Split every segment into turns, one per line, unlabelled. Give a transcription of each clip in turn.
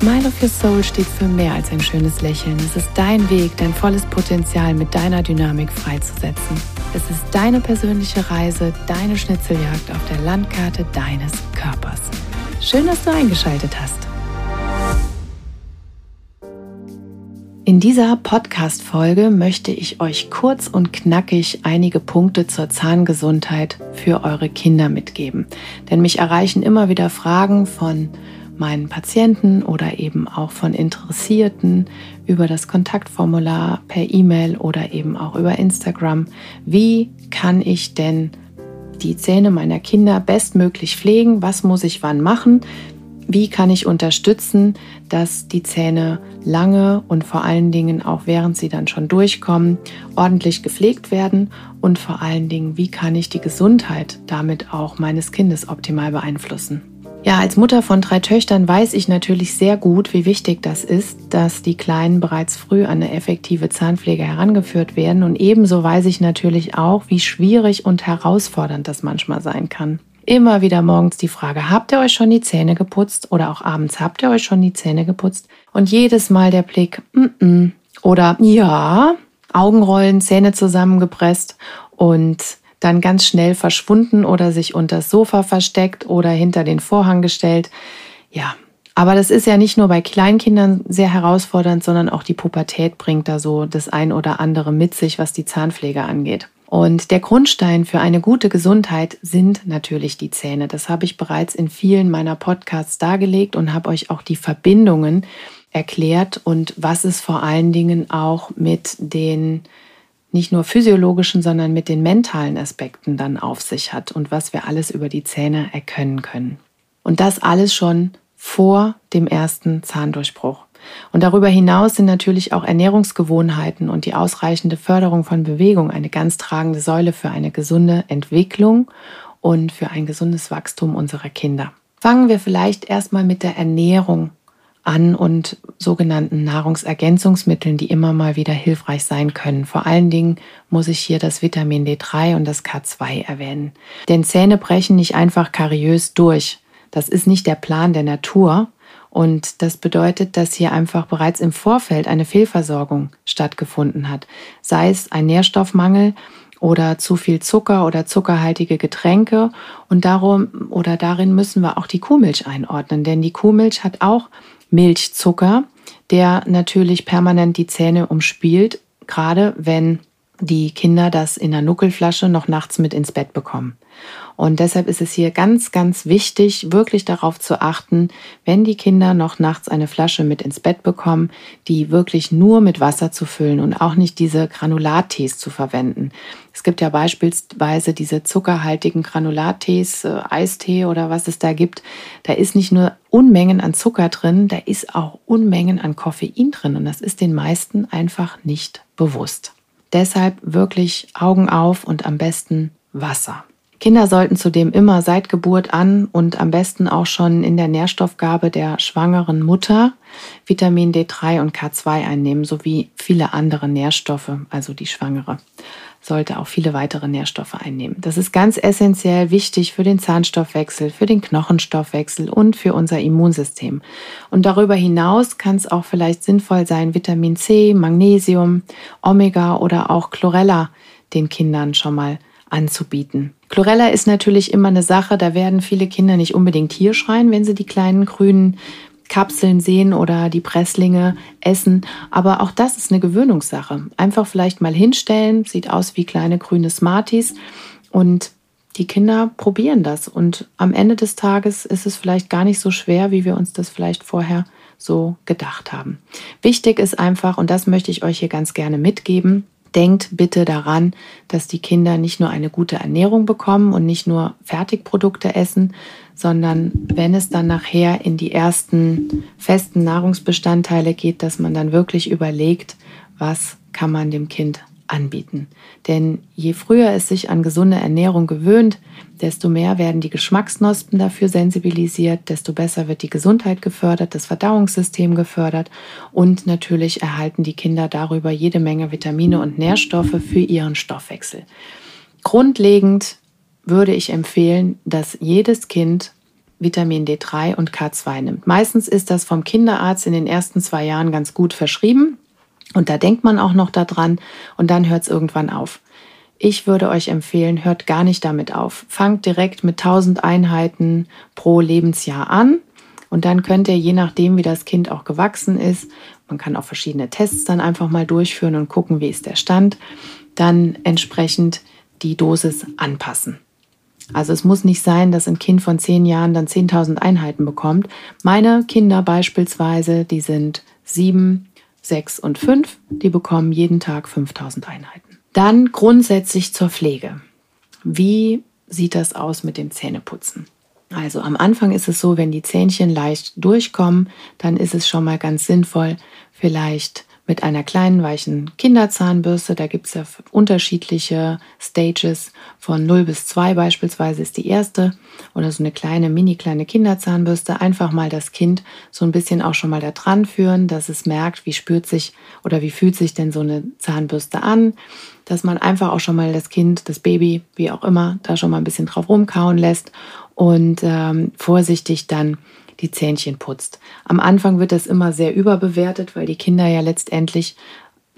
Smile of Your Soul steht für mehr als ein schönes Lächeln. Es ist dein Weg, dein volles Potenzial mit deiner Dynamik freizusetzen. Es ist deine persönliche Reise, deine Schnitzeljagd auf der Landkarte deines Körpers. Schön, dass du eingeschaltet hast. In dieser Podcast-Folge möchte ich euch kurz und knackig einige Punkte zur Zahngesundheit für eure Kinder mitgeben. Denn mich erreichen immer wieder Fragen von meinen Patienten oder eben auch von Interessierten über das Kontaktformular per E-Mail oder eben auch über Instagram. Wie kann ich denn die Zähne meiner Kinder bestmöglich pflegen? Was muss ich wann machen? Wie kann ich unterstützen, dass die Zähne lange und vor allen Dingen auch während sie dann schon durchkommen, ordentlich gepflegt werden? Und vor allen Dingen, wie kann ich die Gesundheit damit auch meines Kindes optimal beeinflussen? Ja, als Mutter von drei Töchtern weiß ich natürlich sehr gut, wie wichtig das ist, dass die Kleinen bereits früh an eine effektive Zahnpflege herangeführt werden. Und ebenso weiß ich natürlich auch, wie schwierig und herausfordernd das manchmal sein kann. Immer wieder morgens die Frage, habt ihr euch schon die Zähne geputzt? Oder auch abends, habt ihr euch schon die Zähne geputzt? Und jedes Mal der Blick, mm -mm. oder ja, Augenrollen, Zähne zusammengepresst und dann ganz schnell verschwunden oder sich unter das Sofa versteckt oder hinter den Vorhang gestellt. Ja, aber das ist ja nicht nur bei Kleinkindern sehr herausfordernd, sondern auch die Pubertät bringt da so das ein oder andere mit sich, was die Zahnpflege angeht. Und der Grundstein für eine gute Gesundheit sind natürlich die Zähne. Das habe ich bereits in vielen meiner Podcasts dargelegt und habe euch auch die Verbindungen erklärt und was es vor allen Dingen auch mit den nicht nur physiologischen, sondern mit den mentalen Aspekten dann auf sich hat und was wir alles über die Zähne erkennen können. Und das alles schon vor dem ersten Zahndurchbruch. Und darüber hinaus sind natürlich auch Ernährungsgewohnheiten und die ausreichende Förderung von Bewegung eine ganz tragende Säule für eine gesunde Entwicklung und für ein gesundes Wachstum unserer Kinder. Fangen wir vielleicht erstmal mit der Ernährung an und sogenannten Nahrungsergänzungsmitteln, die immer mal wieder hilfreich sein können. Vor allen Dingen muss ich hier das Vitamin D3 und das K2 erwähnen. Denn Zähne brechen nicht einfach kariös durch. Das ist nicht der Plan der Natur. Und das bedeutet, dass hier einfach bereits im Vorfeld eine Fehlversorgung stattgefunden hat. Sei es ein Nährstoffmangel oder zu viel Zucker oder zuckerhaltige Getränke. Und darum oder darin müssen wir auch die Kuhmilch einordnen. Denn die Kuhmilch hat auch Milchzucker, der natürlich permanent die Zähne umspielt, gerade wenn die Kinder das in der Nuckelflasche noch nachts mit ins Bett bekommen. Und deshalb ist es hier ganz, ganz wichtig, wirklich darauf zu achten, wenn die Kinder noch nachts eine Flasche mit ins Bett bekommen, die wirklich nur mit Wasser zu füllen und auch nicht diese Granulattees zu verwenden. Es gibt ja beispielsweise diese zuckerhaltigen Granulattees, äh, Eistee oder was es da gibt. Da ist nicht nur Unmengen an Zucker drin, da ist auch Unmengen an Koffein drin und das ist den meisten einfach nicht bewusst. Deshalb wirklich Augen auf und am besten Wasser. Kinder sollten zudem immer seit Geburt an und am besten auch schon in der Nährstoffgabe der schwangeren Mutter Vitamin D3 und K2 einnehmen, sowie viele andere Nährstoffe, also die Schwangere sollte auch viele weitere Nährstoffe einnehmen. Das ist ganz essentiell wichtig für den Zahnstoffwechsel, für den Knochenstoffwechsel und für unser Immunsystem. Und darüber hinaus kann es auch vielleicht sinnvoll sein, Vitamin C, Magnesium, Omega oder auch Chlorella den Kindern schon mal anzubieten. Chlorella ist natürlich immer eine Sache, da werden viele Kinder nicht unbedingt hier schreien, wenn sie die kleinen grünen Kapseln sehen oder die Presslinge essen. Aber auch das ist eine Gewöhnungssache. Einfach vielleicht mal hinstellen, sieht aus wie kleine grüne Smarties und die Kinder probieren das. Und am Ende des Tages ist es vielleicht gar nicht so schwer, wie wir uns das vielleicht vorher so gedacht haben. Wichtig ist einfach, und das möchte ich euch hier ganz gerne mitgeben, denkt bitte daran, dass die Kinder nicht nur eine gute Ernährung bekommen und nicht nur Fertigprodukte essen, sondern wenn es dann nachher in die ersten festen Nahrungsbestandteile geht, dass man dann wirklich überlegt, was kann man dem Kind anbieten. Denn je früher es sich an gesunde Ernährung gewöhnt, desto mehr werden die Geschmacksknospen dafür sensibilisiert, desto besser wird die Gesundheit gefördert, das Verdauungssystem gefördert und natürlich erhalten die Kinder darüber jede Menge Vitamine und Nährstoffe für ihren Stoffwechsel. Grundlegend würde ich empfehlen, dass jedes Kind Vitamin D3 und K2 nimmt. Meistens ist das vom Kinderarzt in den ersten zwei Jahren ganz gut verschrieben und da denkt man auch noch daran und dann hört es irgendwann auf. Ich würde euch empfehlen, hört gar nicht damit auf. Fangt direkt mit 1000 Einheiten pro Lebensjahr an und dann könnt ihr, je nachdem, wie das Kind auch gewachsen ist, man kann auch verschiedene Tests dann einfach mal durchführen und gucken, wie ist der Stand, dann entsprechend die Dosis anpassen. Also es muss nicht sein, dass ein Kind von zehn Jahren dann 10.000 Einheiten bekommt. Meine Kinder beispielsweise, die sind sieben, sechs und fünf, die bekommen jeden Tag 5.000 Einheiten. Dann grundsätzlich zur Pflege. Wie sieht das aus mit dem Zähneputzen? Also am Anfang ist es so, wenn die Zähnchen leicht durchkommen, dann ist es schon mal ganz sinnvoll, vielleicht mit einer kleinen weichen Kinderzahnbürste. Da gibt es ja unterschiedliche Stages von 0 bis 2 beispielsweise ist die erste oder so eine kleine, mini kleine Kinderzahnbürste. Einfach mal das Kind so ein bisschen auch schon mal da dran führen, dass es merkt, wie spürt sich oder wie fühlt sich denn so eine Zahnbürste an. Dass man einfach auch schon mal das Kind, das Baby, wie auch immer, da schon mal ein bisschen drauf rumkauen lässt und ähm, vorsichtig dann die Zähnchen putzt. Am Anfang wird das immer sehr überbewertet, weil die Kinder ja letztendlich,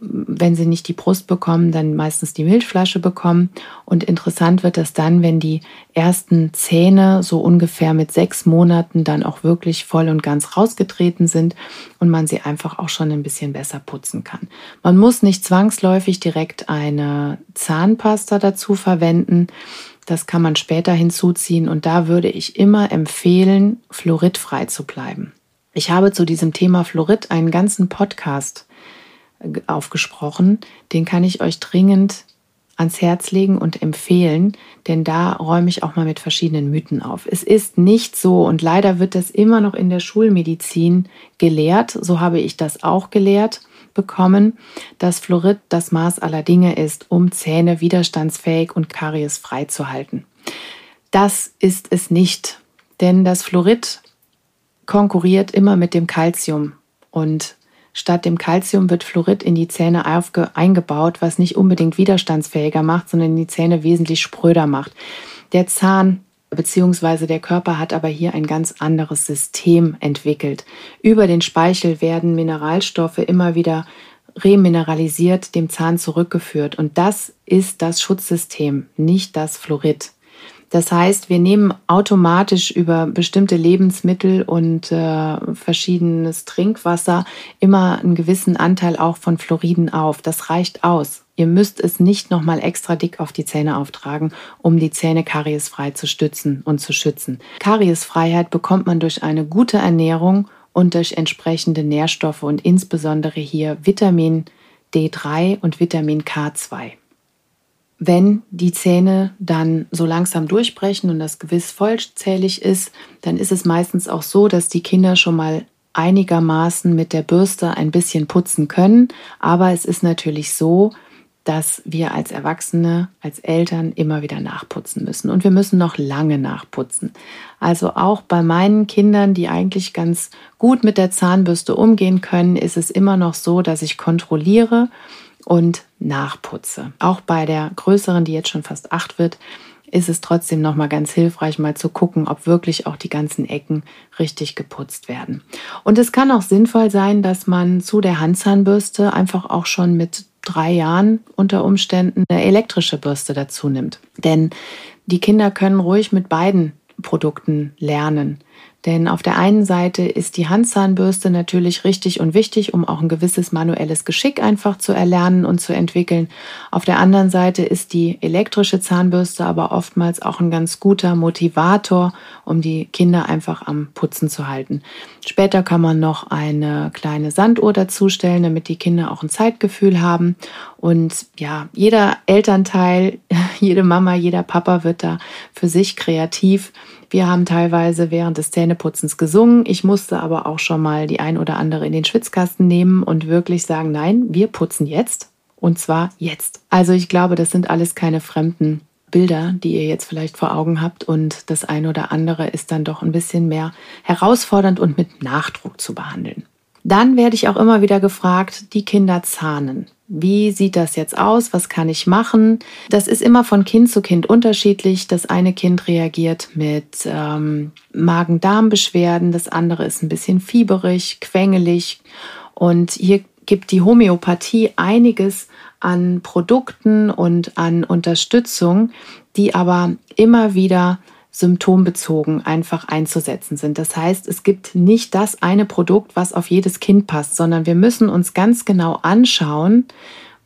wenn sie nicht die Brust bekommen, dann meistens die Milchflasche bekommen. Und interessant wird das dann, wenn die ersten Zähne so ungefähr mit sechs Monaten dann auch wirklich voll und ganz rausgetreten sind und man sie einfach auch schon ein bisschen besser putzen kann. Man muss nicht zwangsläufig direkt eine Zahnpasta dazu verwenden. Das kann man später hinzuziehen und da würde ich immer empfehlen, fluoridfrei zu bleiben. Ich habe zu diesem Thema Fluorid einen ganzen Podcast äh, aufgesprochen. Den kann ich euch dringend ans Herz legen und empfehlen, denn da räume ich auch mal mit verschiedenen Mythen auf. Es ist nicht so und leider wird das immer noch in der Schulmedizin gelehrt, so habe ich das auch gelehrt, bekommen, dass Fluorid das Maß aller Dinge ist, um Zähne widerstandsfähig und kariesfrei zu halten. Das ist es nicht, denn das Fluorid konkurriert immer mit dem Calcium und Statt dem Calcium wird Fluorid in die Zähne eingebaut, was nicht unbedingt widerstandsfähiger macht, sondern die Zähne wesentlich spröder macht. Der Zahn beziehungsweise der Körper hat aber hier ein ganz anderes System entwickelt. Über den Speichel werden Mineralstoffe immer wieder remineralisiert dem Zahn zurückgeführt und das ist das Schutzsystem, nicht das Fluorid. Das heißt, wir nehmen automatisch über bestimmte Lebensmittel und äh, verschiedenes Trinkwasser immer einen gewissen Anteil auch von Fluoriden auf. Das reicht aus. Ihr müsst es nicht nochmal extra dick auf die Zähne auftragen, um die Zähne kariesfrei zu stützen und zu schützen. Kariesfreiheit bekommt man durch eine gute Ernährung und durch entsprechende Nährstoffe und insbesondere hier Vitamin D3 und Vitamin K2 wenn die Zähne dann so langsam durchbrechen und das Gewiss vollzählig ist, dann ist es meistens auch so, dass die Kinder schon mal einigermaßen mit der Bürste ein bisschen putzen können. Aber es ist natürlich so, dass wir als Erwachsene, als Eltern immer wieder nachputzen müssen. Und wir müssen noch lange nachputzen. Also auch bei meinen Kindern, die eigentlich ganz gut mit der Zahnbürste umgehen können, ist es immer noch so, dass ich kontrolliere, und nachputze. Auch bei der größeren, die jetzt schon fast acht wird, ist es trotzdem noch mal ganz hilfreich, mal zu gucken, ob wirklich auch die ganzen Ecken richtig geputzt werden. Und es kann auch sinnvoll sein, dass man zu der Handzahnbürste einfach auch schon mit drei Jahren unter Umständen eine elektrische Bürste dazu nimmt. Denn die Kinder können ruhig mit beiden Produkten lernen. Denn auf der einen Seite ist die Handzahnbürste natürlich richtig und wichtig, um auch ein gewisses manuelles Geschick einfach zu erlernen und zu entwickeln. Auf der anderen Seite ist die elektrische Zahnbürste aber oftmals auch ein ganz guter Motivator, um die Kinder einfach am Putzen zu halten. Später kann man noch eine kleine Sanduhr dazustellen, damit die Kinder auch ein Zeitgefühl haben. Und ja, jeder Elternteil, jede Mama, jeder Papa wird da für sich kreativ wir haben teilweise während des Zähneputzens gesungen. Ich musste aber auch schon mal die ein oder andere in den Schwitzkasten nehmen und wirklich sagen, nein, wir putzen jetzt Und zwar jetzt. Also ich glaube, das sind alles keine fremden Bilder, die ihr jetzt vielleicht vor Augen habt. Und das eine oder andere ist dann doch ein bisschen mehr herausfordernd und mit Nachdruck zu behandeln. Dann werde ich auch immer wieder gefragt, die Kinder zahnen. Wie sieht das jetzt aus? Was kann ich machen? Das ist immer von Kind zu Kind unterschiedlich. Das eine Kind reagiert mit ähm, Magen-Darm-Beschwerden, das andere ist ein bisschen fieberig, quengelig. Und hier gibt die Homöopathie einiges an Produkten und an Unterstützung, die aber immer wieder symptombezogen einfach einzusetzen sind. Das heißt, es gibt nicht das eine Produkt, was auf jedes Kind passt, sondern wir müssen uns ganz genau anschauen,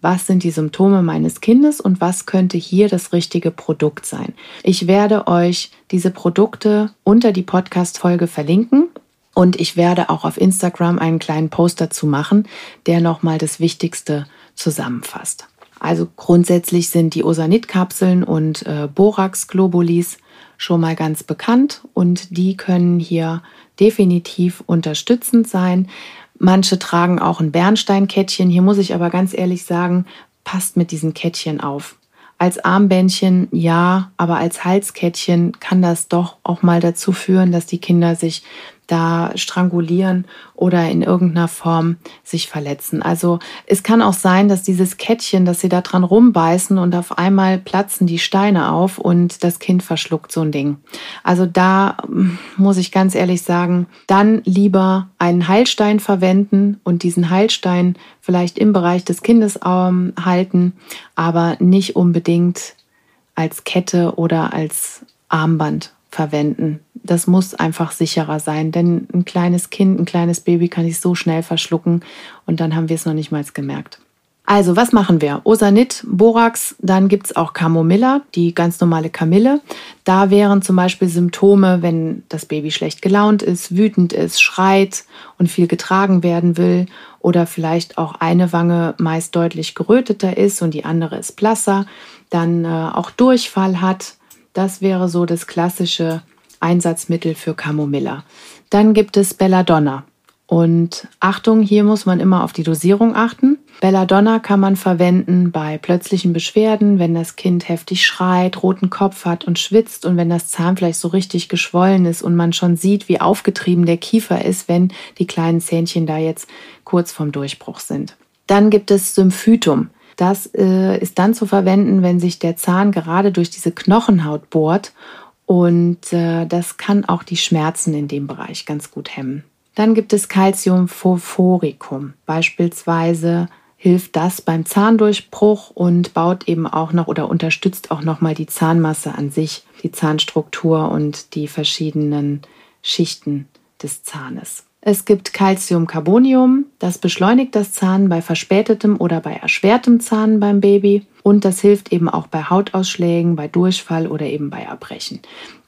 was sind die Symptome meines Kindes und was könnte hier das richtige Produkt sein. Ich werde euch diese Produkte unter die Podcast-Folge verlinken. Und ich werde auch auf Instagram einen kleinen Post dazu machen, der nochmal das Wichtigste zusammenfasst. Also grundsätzlich sind die Osanit-Kapseln und äh, Borax-Globulis schon mal ganz bekannt und die können hier definitiv unterstützend sein. Manche tragen auch ein Bernsteinkettchen. Hier muss ich aber ganz ehrlich sagen, passt mit diesen Kettchen auf. Als Armbändchen ja, aber als Halskettchen kann das doch auch mal dazu führen, dass die Kinder sich da strangulieren oder in irgendeiner Form sich verletzen. Also es kann auch sein, dass dieses Kettchen, dass sie da dran rumbeißen und auf einmal platzen die Steine auf und das Kind verschluckt so ein Ding. Also da hm, muss ich ganz ehrlich sagen, dann lieber einen Heilstein verwenden und diesen Heilstein vielleicht im Bereich des Kindes ähm, halten, aber nicht unbedingt als Kette oder als Armband verwenden. Das muss einfach sicherer sein, denn ein kleines Kind, ein kleines Baby kann sich so schnell verschlucken und dann haben wir es noch nicht mal gemerkt. Also, was machen wir? Osanit, Borax, dann gibt es auch Camomilla, die ganz normale Kamille. Da wären zum Beispiel Symptome, wenn das Baby schlecht gelaunt ist, wütend ist, schreit und viel getragen werden will oder vielleicht auch eine Wange meist deutlich geröteter ist und die andere ist blasser, dann äh, auch Durchfall hat, das wäre so das klassische Einsatzmittel für Camomilla. Dann gibt es Belladonna. Und Achtung, hier muss man immer auf die Dosierung achten. Belladonna kann man verwenden bei plötzlichen Beschwerden, wenn das Kind heftig schreit, roten Kopf hat und schwitzt und wenn das Zahnfleisch so richtig geschwollen ist und man schon sieht, wie aufgetrieben der Kiefer ist, wenn die kleinen Zähnchen da jetzt kurz vorm Durchbruch sind. Dann gibt es Symphytum. Das äh, ist dann zu verwenden, wenn sich der Zahn gerade durch diese Knochenhaut bohrt und äh, das kann auch die Schmerzen in dem Bereich ganz gut hemmen. Dann gibt es Calciumphosphoricum. Beispielsweise hilft das beim Zahndurchbruch und baut eben auch noch oder unterstützt auch noch mal die Zahnmasse an sich, die Zahnstruktur und die verschiedenen Schichten des Zahnes. Es gibt Calciumcarbonium, das beschleunigt das Zahnen bei verspätetem oder bei erschwertem Zahnen beim Baby und das hilft eben auch bei Hautausschlägen, bei Durchfall oder eben bei Erbrechen.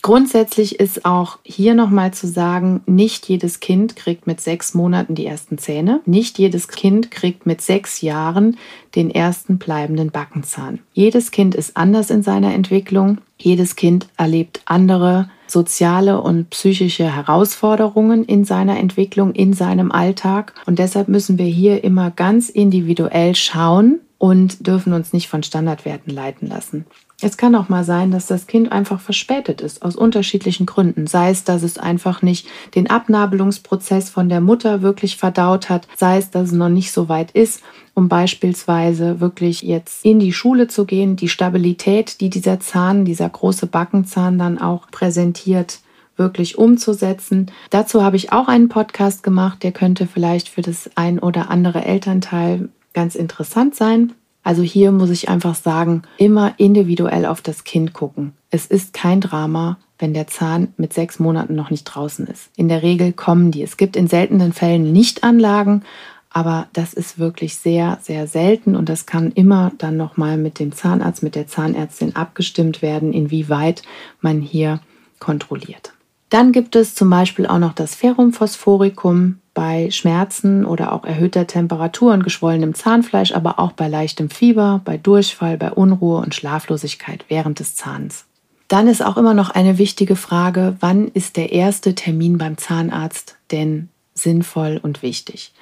Grundsätzlich ist auch hier nochmal zu sagen, nicht jedes Kind kriegt mit sechs Monaten die ersten Zähne. Nicht jedes Kind kriegt mit sechs Jahren den ersten bleibenden Backenzahn. Jedes Kind ist anders in seiner Entwicklung. Jedes Kind erlebt andere soziale und psychische Herausforderungen in seiner Entwicklung, in seinem Alltag. Und deshalb müssen wir hier immer ganz individuell schauen und dürfen uns nicht von Standardwerten leiten lassen. Es kann auch mal sein, dass das Kind einfach verspätet ist, aus unterschiedlichen Gründen. Sei es, dass es einfach nicht den Abnabelungsprozess von der Mutter wirklich verdaut hat, sei es, dass es noch nicht so weit ist, um beispielsweise wirklich jetzt in die Schule zu gehen, die Stabilität, die dieser Zahn, dieser große Backenzahn dann auch präsentiert, wirklich umzusetzen. Dazu habe ich auch einen Podcast gemacht, der könnte vielleicht für das ein oder andere Elternteil ganz interessant sein. Also hier muss ich einfach sagen, immer individuell auf das Kind gucken. Es ist kein Drama, wenn der Zahn mit sechs Monaten noch nicht draußen ist. In der Regel kommen die. Es gibt in seltenen Fällen Nichtanlagen, aber das ist wirklich sehr, sehr selten und das kann immer dann nochmal mit dem Zahnarzt, mit der Zahnärztin abgestimmt werden, inwieweit man hier kontrolliert. Dann gibt es zum Beispiel auch noch das Ferrum phosphoricum bei Schmerzen oder auch erhöhter Temperatur und geschwollenem Zahnfleisch, aber auch bei leichtem Fieber, bei Durchfall, bei Unruhe und Schlaflosigkeit während des Zahns. Dann ist auch immer noch eine wichtige Frage, wann ist der erste Termin beim Zahnarzt denn sinnvoll und wichtig.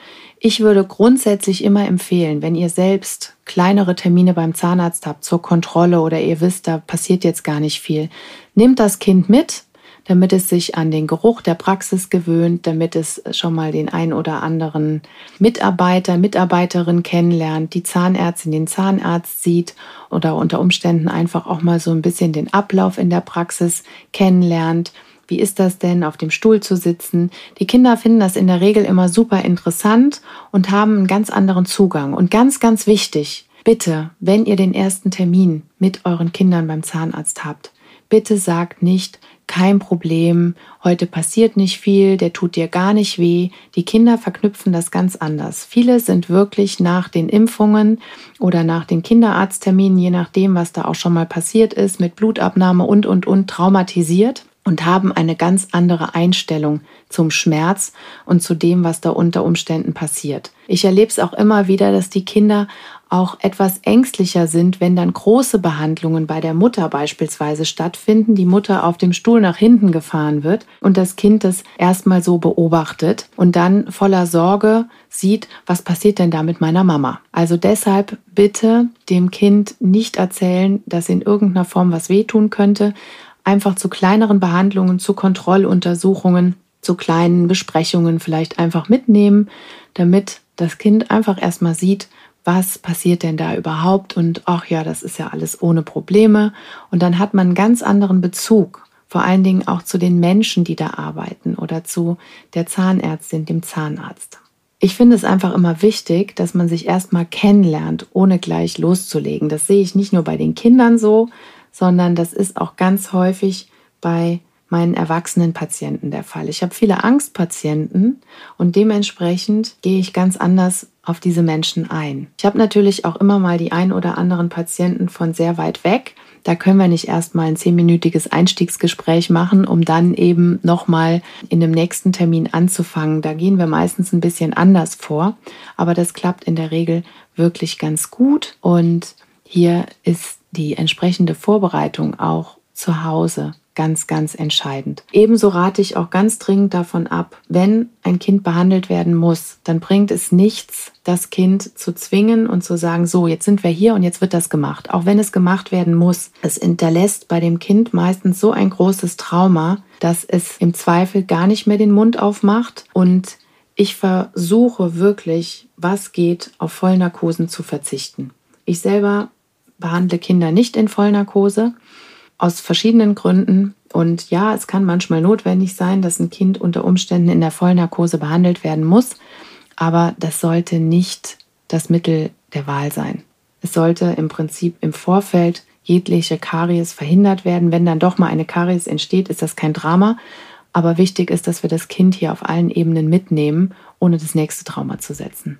Ich würde grundsätzlich immer empfehlen, wenn ihr selbst kleinere Termine beim Zahnarzt habt zur Kontrolle oder ihr wisst, da passiert jetzt gar nicht viel, nehmt das Kind mit, damit es sich an den Geruch der Praxis gewöhnt, damit es schon mal den ein oder anderen Mitarbeiter, Mitarbeiterin kennenlernt, die Zahnärztin, den Zahnarzt sieht oder unter Umständen einfach auch mal so ein bisschen den Ablauf in der Praxis kennenlernt. Wie ist das denn, auf dem Stuhl zu sitzen? Die Kinder finden das in der Regel immer super interessant und haben einen ganz anderen Zugang. Und ganz, ganz wichtig, bitte, wenn ihr den ersten Termin mit euren Kindern beim Zahnarzt habt, bitte sagt nicht, kein Problem, heute passiert nicht viel, der tut dir gar nicht weh. Die Kinder verknüpfen das ganz anders. Viele sind wirklich nach den Impfungen oder nach den Kinderarztterminen, je nachdem, was da auch schon mal passiert ist, mit Blutabnahme und, und, und traumatisiert und haben eine ganz andere Einstellung zum Schmerz und zu dem, was da unter Umständen passiert. Ich erlebe es auch immer wieder, dass die Kinder auch etwas ängstlicher sind, wenn dann große Behandlungen bei der Mutter beispielsweise stattfinden, die Mutter auf dem Stuhl nach hinten gefahren wird und das Kind das erstmal so beobachtet und dann voller Sorge sieht, was passiert denn da mit meiner Mama. Also deshalb bitte dem Kind nicht erzählen, dass in irgendeiner Form was wehtun könnte, einfach zu kleineren Behandlungen, zu Kontrolluntersuchungen, zu kleinen Besprechungen vielleicht einfach mitnehmen, damit das Kind einfach erstmal sieht, was passiert denn da überhaupt und ach ja, das ist ja alles ohne Probleme und dann hat man einen ganz anderen Bezug, vor allen Dingen auch zu den Menschen, die da arbeiten oder zu der Zahnärztin, dem Zahnarzt. Ich finde es einfach immer wichtig, dass man sich erstmal kennenlernt, ohne gleich loszulegen. Das sehe ich nicht nur bei den Kindern so, sondern das ist auch ganz häufig bei meinen erwachsenen Patienten der Fall. Ich habe viele Angstpatienten und dementsprechend gehe ich ganz anders auf diese Menschen ein. Ich habe natürlich auch immer mal die ein oder anderen Patienten von sehr weit weg. Da können wir nicht erstmal ein zehnminütiges Einstiegsgespräch machen, um dann eben nochmal in dem nächsten Termin anzufangen. Da gehen wir meistens ein bisschen anders vor, aber das klappt in der Regel wirklich ganz gut und hier ist die entsprechende Vorbereitung auch zu Hause ganz, ganz entscheidend. Ebenso rate ich auch ganz dringend davon ab, wenn ein Kind behandelt werden muss, dann bringt es nichts, das Kind zu zwingen und zu sagen, so, jetzt sind wir hier und jetzt wird das gemacht. Auch wenn es gemacht werden muss. Es hinterlässt bei dem Kind meistens so ein großes Trauma, dass es im Zweifel gar nicht mehr den Mund aufmacht und ich versuche wirklich, was geht, auf Vollnarkosen zu verzichten. Ich selber behandle Kinder nicht in Vollnarkose aus verschiedenen Gründen. Und ja, es kann manchmal notwendig sein, dass ein Kind unter Umständen in der Vollnarkose behandelt werden muss, aber das sollte nicht das Mittel der Wahl sein. Es sollte im Prinzip im Vorfeld jegliche Karies verhindert werden. Wenn dann doch mal eine Karies entsteht, ist das kein Drama. Aber wichtig ist, dass wir das Kind hier auf allen Ebenen mitnehmen, ohne das nächste Trauma zu setzen.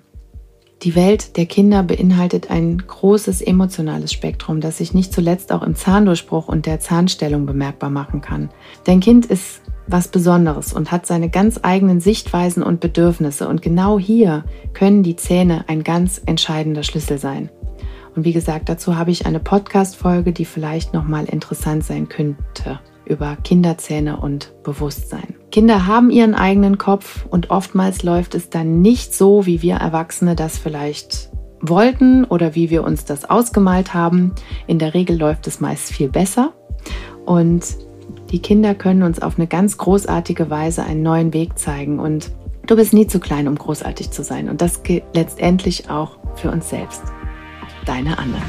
Die Welt der Kinder beinhaltet ein großes emotionales Spektrum, das sich nicht zuletzt auch im Zahndurchbruch und der Zahnstellung bemerkbar machen kann. Dein Kind ist was Besonderes und hat seine ganz eigenen Sichtweisen und Bedürfnisse. Und genau hier können die Zähne ein ganz entscheidender Schlüssel sein. Und wie gesagt, dazu habe ich eine Podcast-Folge, die vielleicht nochmal interessant sein könnte über Kinderzähne und Bewusstsein. Kinder haben ihren eigenen Kopf und oftmals läuft es dann nicht so, wie wir Erwachsene das vielleicht wollten oder wie wir uns das ausgemalt haben. In der Regel läuft es meist viel besser und die Kinder können uns auf eine ganz großartige Weise einen neuen Weg zeigen und du bist nie zu klein, um großartig zu sein und das gilt letztendlich auch für uns selbst. Deine Anne.